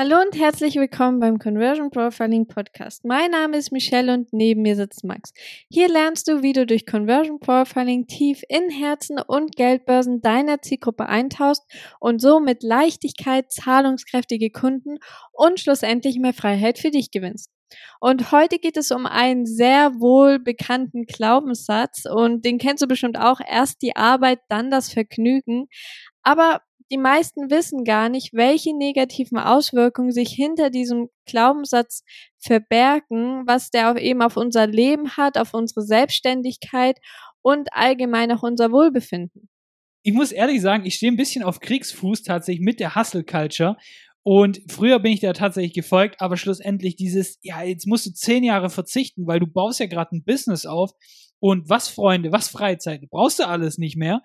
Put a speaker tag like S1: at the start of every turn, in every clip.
S1: Hallo und herzlich willkommen beim Conversion Profiling Podcast. Mein Name ist Michelle und neben mir sitzt Max. Hier lernst du, wie du durch Conversion Profiling tief in Herzen und Geldbörsen deiner Zielgruppe eintauchst und so mit Leichtigkeit zahlungskräftige Kunden und schlussendlich mehr Freiheit für dich gewinnst. Und heute geht es um einen sehr wohl bekannten Glaubenssatz und den kennst du bestimmt auch. Erst die Arbeit, dann das Vergnügen. Aber die meisten wissen gar nicht, welche negativen Auswirkungen sich hinter diesem Glaubenssatz verbergen, was der eben auf unser Leben hat, auf unsere Selbstständigkeit und allgemein auch unser Wohlbefinden.
S2: Ich muss ehrlich sagen, ich stehe ein bisschen auf Kriegsfuß tatsächlich mit der Hustle Culture. Und früher bin ich da tatsächlich gefolgt, aber schlussendlich dieses, ja, jetzt musst du zehn Jahre verzichten, weil du baust ja gerade ein Business auf. Und was Freunde, was Freizeit, brauchst du alles nicht mehr.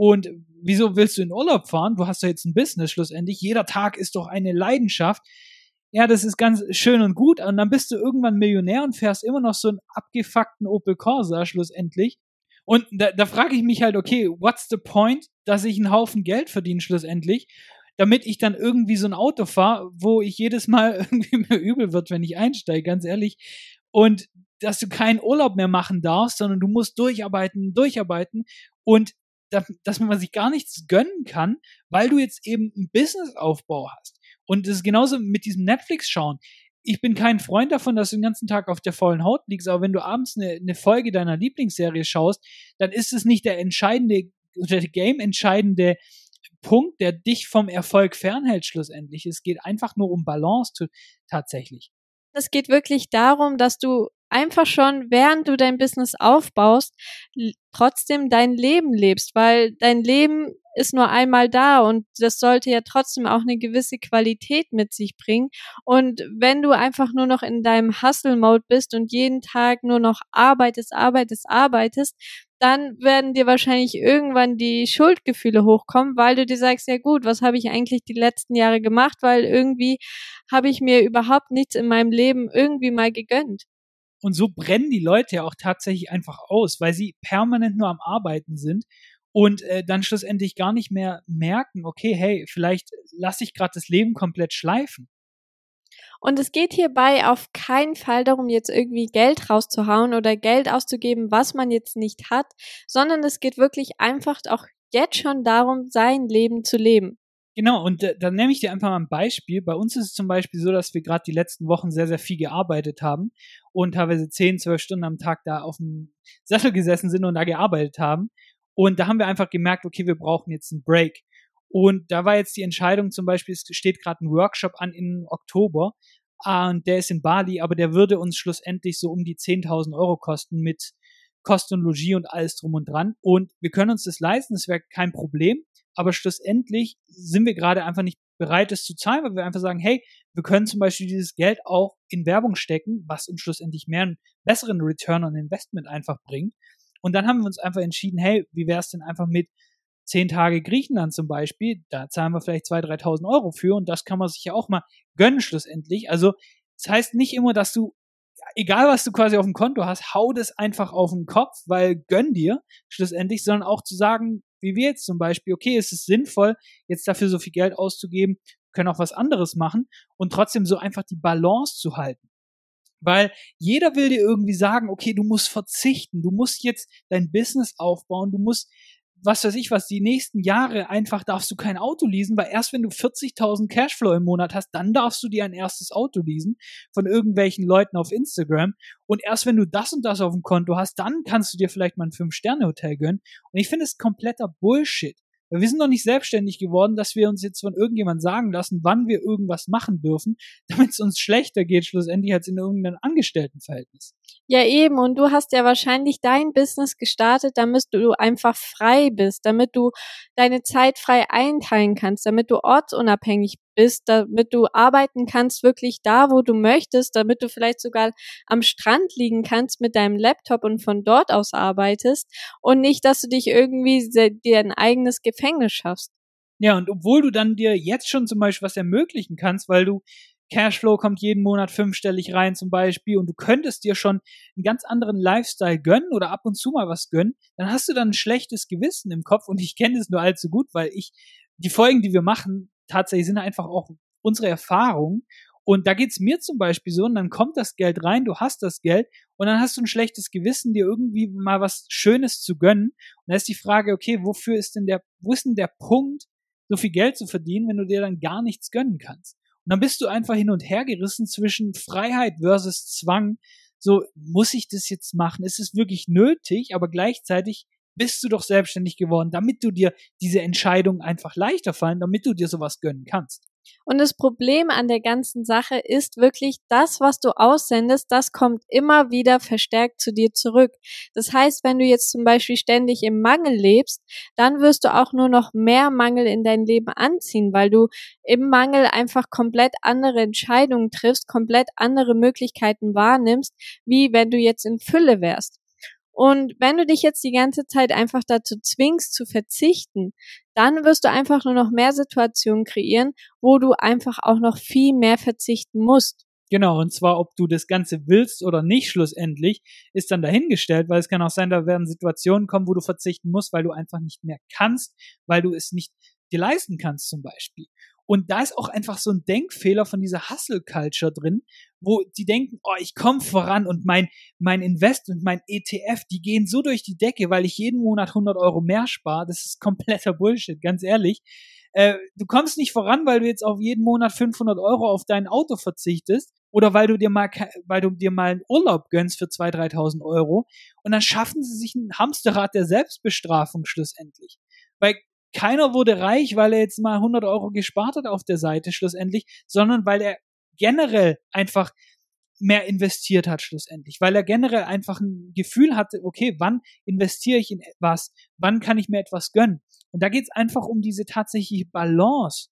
S2: Und wieso willst du in Urlaub fahren? Du hast doch jetzt ein Business schlussendlich. Jeder Tag ist doch eine Leidenschaft. Ja, das ist ganz schön und gut. Und dann bist du irgendwann Millionär und fährst immer noch so einen abgefuckten Opel Corsa schlussendlich. Und da, da frage ich mich halt, okay, what's the point, dass ich einen Haufen Geld verdiene schlussendlich, damit ich dann irgendwie so ein Auto fahre, wo ich jedes Mal irgendwie mir übel wird, wenn ich einsteige, ganz ehrlich. Und dass du keinen Urlaub mehr machen darfst, sondern du musst durcharbeiten, durcharbeiten. Und dass man sich gar nichts gönnen kann, weil du jetzt eben einen Businessaufbau hast. Und das ist genauso mit diesem Netflix-Schauen. Ich bin kein Freund davon, dass du den ganzen Tag auf der faulen Haut liegst, aber wenn du abends eine, eine Folge deiner Lieblingsserie schaust, dann ist es nicht der entscheidende oder der game-entscheidende Punkt, der dich vom Erfolg fernhält schlussendlich. Es geht einfach nur um Balance tatsächlich.
S1: Es geht wirklich darum, dass du einfach schon, während du dein Business aufbaust, trotzdem dein Leben lebst, weil dein Leben ist nur einmal da und das sollte ja trotzdem auch eine gewisse Qualität mit sich bringen. Und wenn du einfach nur noch in deinem Hustle-Mode bist und jeden Tag nur noch arbeitest, arbeitest, arbeitest, dann werden dir wahrscheinlich irgendwann die Schuldgefühle hochkommen, weil du dir sagst, ja gut, was habe ich eigentlich die letzten Jahre gemacht, weil irgendwie habe ich mir überhaupt nichts in meinem Leben irgendwie mal gegönnt.
S2: Und so brennen die Leute ja auch tatsächlich einfach aus, weil sie permanent nur am Arbeiten sind und äh, dann schlussendlich gar nicht mehr merken, okay, hey, vielleicht lasse ich gerade das Leben komplett schleifen.
S1: Und es geht hierbei auf keinen Fall darum, jetzt irgendwie Geld rauszuhauen oder Geld auszugeben, was man jetzt nicht hat, sondern es geht wirklich einfach auch jetzt schon darum, sein Leben zu leben.
S2: Genau, und äh, dann nehme ich dir einfach mal ein Beispiel. Bei uns ist es zum Beispiel so, dass wir gerade die letzten Wochen sehr, sehr viel gearbeitet haben und teilweise 10, 12 Stunden am Tag da auf dem Sessel gesessen sind und da gearbeitet haben. Und da haben wir einfach gemerkt, okay, wir brauchen jetzt einen Break. Und da war jetzt die Entscheidung zum Beispiel, es steht gerade ein Workshop an im Oktober und der ist in Bali, aber der würde uns schlussendlich so um die 10.000 Euro kosten mit Kosten und Logie und alles drum und dran. Und wir können uns das leisten, das wäre kein Problem aber schlussendlich sind wir gerade einfach nicht bereit, es zu zahlen, weil wir einfach sagen, hey, wir können zum Beispiel dieses Geld auch in Werbung stecken, was uns schlussendlich mehr einen besseren Return on Investment einfach bringt. Und dann haben wir uns einfach entschieden, hey, wie wäre es denn einfach mit zehn Tage Griechenland zum Beispiel, da zahlen wir vielleicht 2.000, 3.000 Euro für und das kann man sich ja auch mal gönnen schlussendlich. Also das heißt nicht immer, dass du, egal was du quasi auf dem Konto hast, hau das einfach auf den Kopf, weil gönn dir schlussendlich, sondern auch zu sagen, wie wir jetzt zum Beispiel, okay, es ist sinnvoll, jetzt dafür so viel Geld auszugeben, können auch was anderes machen und trotzdem so einfach die Balance zu halten. Weil jeder will dir irgendwie sagen, okay, du musst verzichten, du musst jetzt dein Business aufbauen, du musst was weiß ich was, die nächsten Jahre einfach darfst du kein Auto leasen, weil erst wenn du 40.000 Cashflow im Monat hast, dann darfst du dir ein erstes Auto leasen von irgendwelchen Leuten auf Instagram. Und erst wenn du das und das auf dem Konto hast, dann kannst du dir vielleicht mal ein Fünf-Sterne-Hotel gönnen. Und ich finde es kompletter Bullshit. Wir sind noch nicht selbstständig geworden, dass wir uns jetzt von irgendjemand sagen lassen, wann wir irgendwas machen dürfen, damit es uns schlechter geht, schlussendlich als in irgendeinem Angestelltenverhältnis.
S1: Ja, eben. Und du hast ja wahrscheinlich dein Business gestartet, damit du einfach frei bist, damit du deine Zeit frei einteilen kannst, damit du ortsunabhängig bist, damit du arbeiten kannst wirklich da, wo du möchtest, damit du vielleicht sogar am Strand liegen kannst mit deinem Laptop und von dort aus arbeitest und nicht, dass du dich irgendwie dir ein eigenes Gefängnis schaffst.
S2: Ja, und obwohl du dann dir jetzt schon zum Beispiel was ermöglichen kannst, weil du Cashflow kommt jeden Monat fünfstellig rein zum Beispiel und du könntest dir schon einen ganz anderen Lifestyle gönnen oder ab und zu mal was gönnen, dann hast du dann ein schlechtes Gewissen im Kopf und ich kenne es nur allzu gut, weil ich die Folgen, die wir machen, tatsächlich sind einfach auch unsere Erfahrung. Und da geht's mir zum Beispiel so, und dann kommt das Geld rein, du hast das Geld, und dann hast du ein schlechtes Gewissen, dir irgendwie mal was Schönes zu gönnen. Und da ist die Frage, okay, wofür ist denn der, wo ist denn der Punkt, so viel Geld zu verdienen, wenn du dir dann gar nichts gönnen kannst? Und dann bist du einfach hin und her gerissen zwischen Freiheit versus Zwang. So, muss ich das jetzt machen? Ist es wirklich nötig? Aber gleichzeitig bist du doch selbstständig geworden, damit du dir diese Entscheidungen einfach leichter fallen, damit du dir sowas gönnen kannst.
S1: Und das Problem an der ganzen Sache ist wirklich, das, was du aussendest, das kommt immer wieder verstärkt zu dir zurück. Das heißt, wenn du jetzt zum Beispiel ständig im Mangel lebst, dann wirst du auch nur noch mehr Mangel in dein Leben anziehen, weil du im Mangel einfach komplett andere Entscheidungen triffst, komplett andere Möglichkeiten wahrnimmst, wie wenn du jetzt in Fülle wärst. Und wenn du dich jetzt die ganze Zeit einfach dazu zwingst zu verzichten, dann wirst du einfach nur noch mehr Situationen kreieren, wo du einfach auch noch viel mehr verzichten musst.
S2: Genau, und zwar, ob du das Ganze willst oder nicht, schlussendlich, ist dann dahingestellt, weil es kann auch sein, da werden Situationen kommen, wo du verzichten musst, weil du einfach nicht mehr kannst, weil du es nicht dir leisten kannst, zum Beispiel. Und da ist auch einfach so ein Denkfehler von dieser Hustle-Culture drin, wo die denken, oh, ich komme voran und mein, mein Invest und mein ETF, die gehen so durch die Decke, weil ich jeden Monat 100 Euro mehr spare. Das ist kompletter Bullshit, ganz ehrlich. Äh, du kommst nicht voran, weil du jetzt auf jeden Monat 500 Euro auf dein Auto verzichtest oder weil du dir mal, weil du dir mal einen Urlaub gönnst für 2.000, 3.000 Euro und dann schaffen sie sich ein Hamsterrad der Selbstbestrafung schlussendlich. Weil keiner wurde reich, weil er jetzt mal 100 Euro gespart hat auf der Seite schlussendlich, sondern weil er generell einfach mehr investiert hat schlussendlich, weil er generell einfach ein Gefühl hatte, okay, wann investiere ich in etwas, wann kann ich mir etwas gönnen. Und da geht es einfach um diese tatsächliche Balance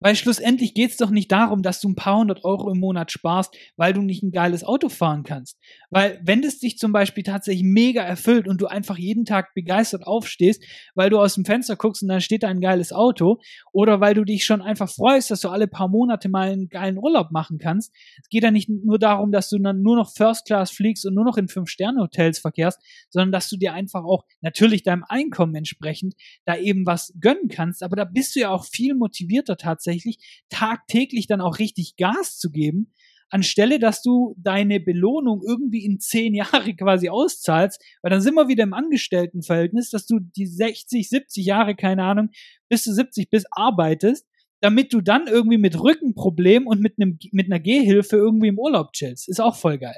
S2: weil schlussendlich geht's doch nicht darum, dass du ein paar hundert Euro im Monat sparst, weil du nicht ein geiles Auto fahren kannst. Weil wenn es dich zum Beispiel tatsächlich mega erfüllt und du einfach jeden Tag begeistert aufstehst, weil du aus dem Fenster guckst und dann steht da ein geiles Auto, oder weil du dich schon einfach freust, dass du alle paar Monate mal einen geilen Urlaub machen kannst. Es geht ja nicht nur darum, dass du dann nur noch First Class fliegst und nur noch in Fünf-Sterne-Hotels verkehrst, sondern dass du dir einfach auch natürlich deinem Einkommen entsprechend da eben was gönnen kannst. Aber da bist du ja auch viel motivierter tatsächlich tatsächlich tagtäglich dann auch richtig Gas zu geben, anstelle dass du deine Belohnung irgendwie in zehn Jahre quasi auszahlst, weil dann sind wir wieder im Angestelltenverhältnis, dass du die 60, 70 Jahre, keine Ahnung, bis du 70 bist, arbeitest, damit du dann irgendwie mit Rückenproblem und mit einem, mit einer Gehhilfe irgendwie im Urlaub chillst. Ist auch voll geil.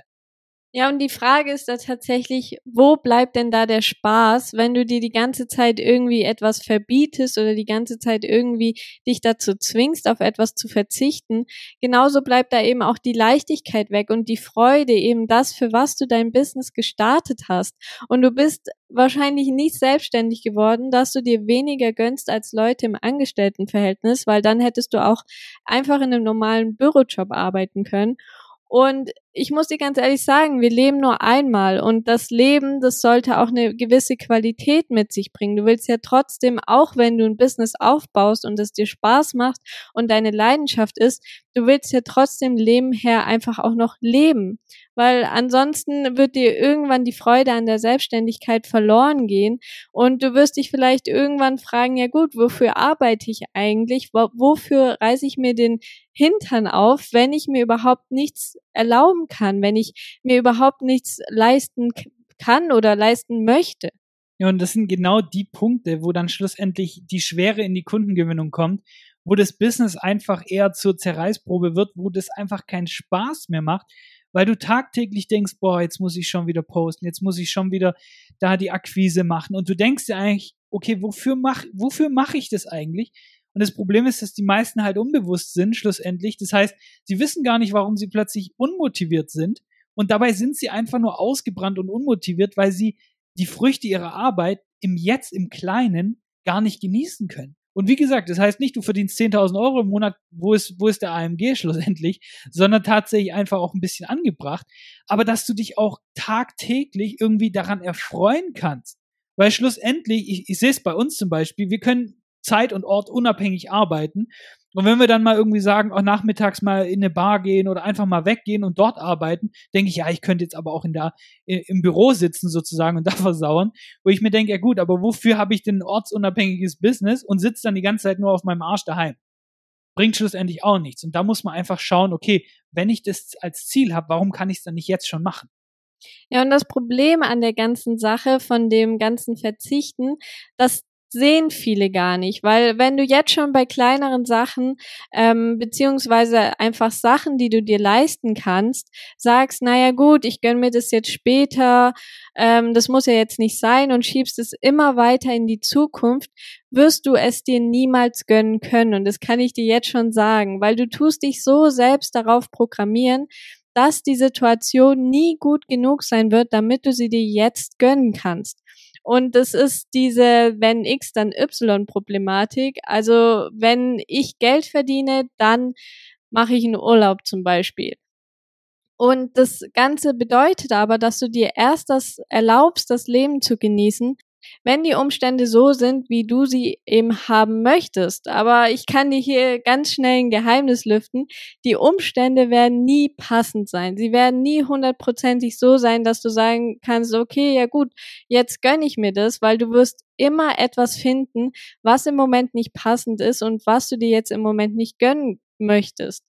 S1: Ja, und die Frage ist da tatsächlich, wo bleibt denn da der Spaß, wenn du dir die ganze Zeit irgendwie etwas verbietest oder die ganze Zeit irgendwie dich dazu zwingst, auf etwas zu verzichten? Genauso bleibt da eben auch die Leichtigkeit weg und die Freude, eben das, für was du dein Business gestartet hast. Und du bist wahrscheinlich nicht selbstständig geworden, dass du dir weniger gönnst als Leute im Angestelltenverhältnis, weil dann hättest du auch einfach in einem normalen Bürojob arbeiten können. Und ich muss dir ganz ehrlich sagen, wir leben nur einmal und das Leben, das sollte auch eine gewisse Qualität mit sich bringen. Du willst ja trotzdem, auch wenn du ein Business aufbaust und es dir Spaß macht und deine Leidenschaft ist, du willst ja trotzdem Leben her einfach auch noch leben weil ansonsten wird dir irgendwann die Freude an der Selbstständigkeit verloren gehen und du wirst dich vielleicht irgendwann fragen, ja gut, wofür arbeite ich eigentlich? Wofür reiße ich mir den Hintern auf, wenn ich mir überhaupt nichts erlauben kann, wenn ich mir überhaupt nichts leisten kann oder leisten möchte?
S2: Ja, und das sind genau die Punkte, wo dann schlussendlich die Schwere in die Kundengewinnung kommt, wo das Business einfach eher zur Zerreißprobe wird, wo das einfach keinen Spaß mehr macht, weil du tagtäglich denkst, boah, jetzt muss ich schon wieder posten, jetzt muss ich schon wieder da die Akquise machen und du denkst dir eigentlich, okay, wofür mach, wofür mache ich das eigentlich? Und das Problem ist, dass die meisten halt unbewusst sind, schlussendlich. Das heißt, sie wissen gar nicht, warum sie plötzlich unmotiviert sind. Und dabei sind sie einfach nur ausgebrannt und unmotiviert, weil sie die Früchte ihrer Arbeit im Jetzt, im Kleinen gar nicht genießen können. Und wie gesagt, das heißt nicht, du verdienst 10.000 Euro im Monat, wo ist, wo ist der AMG schlussendlich, sondern tatsächlich einfach auch ein bisschen angebracht. Aber dass du dich auch tagtäglich irgendwie daran erfreuen kannst. Weil schlussendlich, ich, ich sehe es bei uns zum Beispiel, wir können Zeit und Ort unabhängig arbeiten. Und wenn wir dann mal irgendwie sagen, auch nachmittags mal in eine Bar gehen oder einfach mal weggehen und dort arbeiten, denke ich, ja, ich könnte jetzt aber auch in der, im Büro sitzen sozusagen und da versauern, wo ich mir denke, ja gut, aber wofür habe ich denn ein ortsunabhängiges Business und sitze dann die ganze Zeit nur auf meinem Arsch daheim? bringt schlussendlich auch nichts. Und da muss man einfach schauen, okay, wenn ich das als Ziel habe, warum kann ich es dann nicht jetzt schon machen?
S1: Ja, und das Problem an der ganzen Sache von dem ganzen Verzichten, dass sehen viele gar nicht, weil wenn du jetzt schon bei kleineren Sachen ähm, beziehungsweise einfach Sachen, die du dir leisten kannst, sagst, naja gut, ich gönn mir das jetzt später, ähm, das muss ja jetzt nicht sein und schiebst es immer weiter in die Zukunft, wirst du es dir niemals gönnen können und das kann ich dir jetzt schon sagen, weil du tust dich so selbst darauf programmieren, dass die Situation nie gut genug sein wird, damit du sie dir jetzt gönnen kannst. Und das ist diese wenn X dann Y Problematik. Also wenn ich Geld verdiene, dann mache ich einen Urlaub zum Beispiel. Und das Ganze bedeutet aber, dass du dir erst das erlaubst, das Leben zu genießen, wenn die Umstände so sind, wie du sie eben haben möchtest. Aber ich kann dir hier ganz schnell ein Geheimnis lüften. Die Umstände werden nie passend sein. Sie werden nie hundertprozentig so sein, dass du sagen kannst, okay, ja gut, jetzt gönn ich mir das, weil du wirst immer etwas finden, was im Moment nicht passend ist und was du dir jetzt im Moment nicht gönnen möchtest.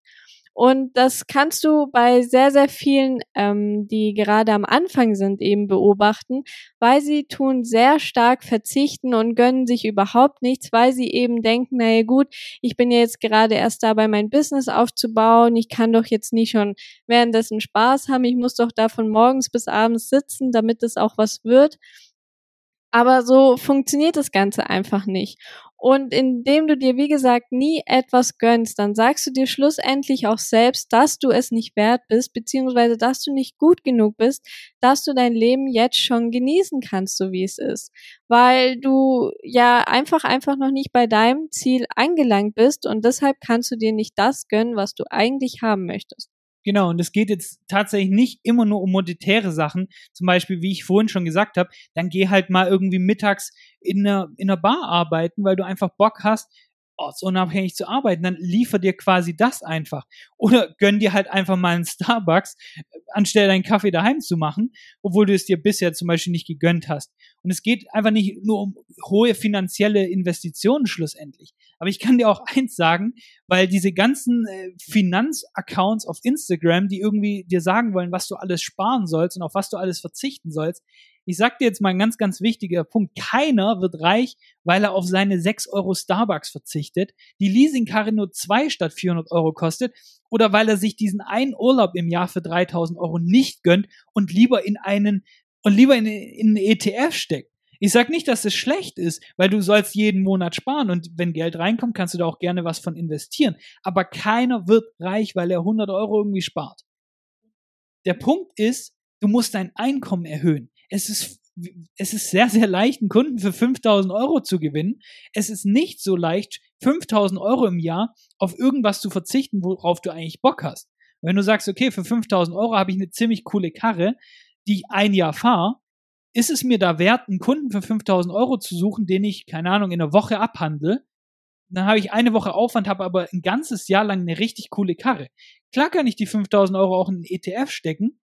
S1: Und das kannst du bei sehr, sehr vielen, ähm, die gerade am Anfang sind, eben beobachten, weil sie tun sehr stark verzichten und gönnen sich überhaupt nichts, weil sie eben denken, naja gut, ich bin ja jetzt gerade erst dabei, mein Business aufzubauen, ich kann doch jetzt nicht schon währenddessen Spaß haben, ich muss doch da von morgens bis abends sitzen, damit es auch was wird. Aber so funktioniert das Ganze einfach nicht. Und indem du dir, wie gesagt, nie etwas gönnst, dann sagst du dir schlussendlich auch selbst, dass du es nicht wert bist, beziehungsweise dass du nicht gut genug bist, dass du dein Leben jetzt schon genießen kannst, so wie es ist. Weil du ja einfach, einfach noch nicht bei deinem Ziel angelangt bist und deshalb kannst du dir nicht das gönnen, was du eigentlich haben möchtest.
S2: Genau, und es geht jetzt tatsächlich nicht immer nur um monetäre Sachen. Zum Beispiel, wie ich vorhin schon gesagt habe, dann geh halt mal irgendwie mittags in einer, in einer Bar arbeiten, weil du einfach Bock hast, ortsunabhängig zu arbeiten, dann liefer dir quasi das einfach. Oder gönn dir halt einfach mal einen Starbucks, anstelle deinen Kaffee daheim zu machen, obwohl du es dir bisher zum Beispiel nicht gegönnt hast. Und es geht einfach nicht nur um hohe finanzielle Investitionen schlussendlich. Aber ich kann dir auch eins sagen, weil diese ganzen äh, Finanzaccounts auf Instagram, die irgendwie dir sagen wollen, was du alles sparen sollst und auf was du alles verzichten sollst, ich sag dir jetzt mal ein ganz, ganz wichtiger Punkt. Keiner wird reich, weil er auf seine 6 Euro Starbucks verzichtet, die Leasingkarre nur 2 statt 400 Euro kostet oder weil er sich diesen einen Urlaub im Jahr für 3000 Euro nicht gönnt und lieber in einen, und lieber in, in einen ETF steckt. Ich sag nicht, dass es schlecht ist, weil du sollst jeden Monat sparen und wenn Geld reinkommt, kannst du da auch gerne was von investieren. Aber keiner wird reich, weil er 100 Euro irgendwie spart. Der Punkt ist, du musst dein Einkommen erhöhen es ist, es ist sehr, sehr leicht, einen Kunden für 5000 Euro zu gewinnen. Es ist nicht so leicht, 5000 Euro im Jahr auf irgendwas zu verzichten, worauf du eigentlich Bock hast. Wenn du sagst, okay, für 5000 Euro habe ich eine ziemlich coole Karre, die ich ein Jahr fahre, ist es mir da wert, einen Kunden für 5000 Euro zu suchen, den ich, keine Ahnung, in einer Woche abhandle? Dann habe ich eine Woche Aufwand, habe aber ein ganzes Jahr lang eine richtig coole Karre. Klar kann ich die 5000 Euro auch in einen ETF stecken,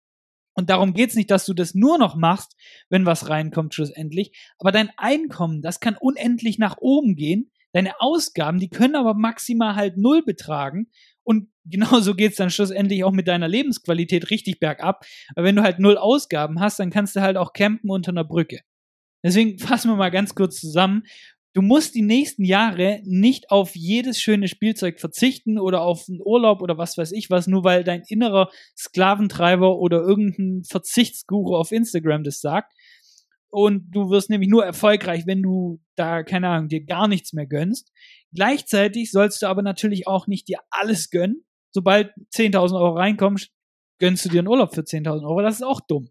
S2: und darum geht's nicht, dass du das nur noch machst, wenn was reinkommt schlussendlich. Aber dein Einkommen, das kann unendlich nach oben gehen. Deine Ausgaben, die können aber maximal halt null betragen. Und genauso geht's dann schlussendlich auch mit deiner Lebensqualität richtig bergab. Aber wenn du halt null Ausgaben hast, dann kannst du halt auch campen unter einer Brücke. Deswegen fassen wir mal ganz kurz zusammen. Du musst die nächsten Jahre nicht auf jedes schöne Spielzeug verzichten oder auf einen Urlaub oder was weiß ich was, nur weil dein innerer Sklaventreiber oder irgendein Verzichtsguru auf Instagram das sagt. Und du wirst nämlich nur erfolgreich, wenn du da, keine Ahnung, dir gar nichts mehr gönnst. Gleichzeitig sollst du aber natürlich auch nicht dir alles gönnen. Sobald 10.000 Euro reinkommen, gönnst du dir einen Urlaub für 10.000 Euro. Das ist auch dumm.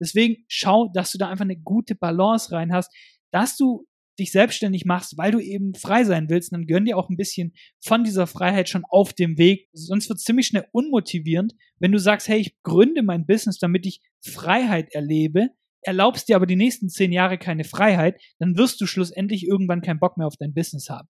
S2: Deswegen schau, dass du da einfach eine gute Balance rein hast, dass du dich selbstständig machst, weil du eben frei sein willst, dann gönn dir auch ein bisschen von dieser Freiheit schon auf dem Weg. Sonst wird es ziemlich schnell unmotivierend, wenn du sagst, hey, ich gründe mein Business, damit ich Freiheit erlebe, erlaubst dir aber die nächsten zehn Jahre keine Freiheit, dann wirst du schlussendlich irgendwann keinen Bock mehr auf dein Business haben.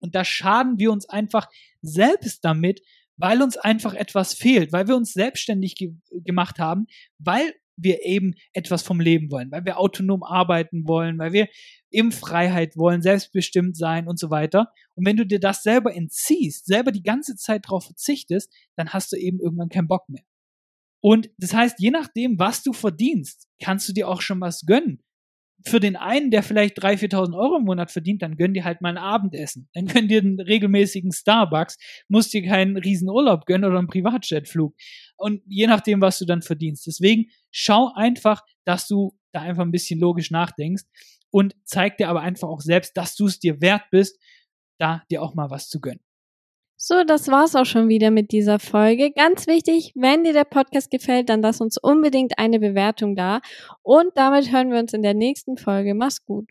S2: Und da schaden wir uns einfach selbst damit, weil uns einfach etwas fehlt, weil wir uns selbstständig ge gemacht haben, weil wir eben etwas vom Leben wollen, weil wir autonom arbeiten wollen, weil wir eben Freiheit wollen, selbstbestimmt sein und so weiter. Und wenn du dir das selber entziehst, selber die ganze Zeit darauf verzichtest, dann hast du eben irgendwann keinen Bock mehr. Und das heißt, je nachdem, was du verdienst, kannst du dir auch schon was gönnen für den einen, der vielleicht 3.000, 4.000 Euro im Monat verdient, dann gönn dir halt mal ein Abendessen. Dann gönn dir einen regelmäßigen Starbucks, musst dir keinen riesen Urlaub gönnen oder einen Privatjetflug. Und je nachdem, was du dann verdienst. Deswegen schau einfach, dass du da einfach ein bisschen logisch nachdenkst und zeig dir aber einfach auch selbst, dass du es dir wert bist, da dir auch mal was zu gönnen.
S1: So, das war's auch schon wieder mit dieser Folge. Ganz wichtig, wenn dir der Podcast gefällt, dann lass uns unbedingt eine Bewertung da. Und damit hören wir uns in der nächsten Folge. Mach's gut.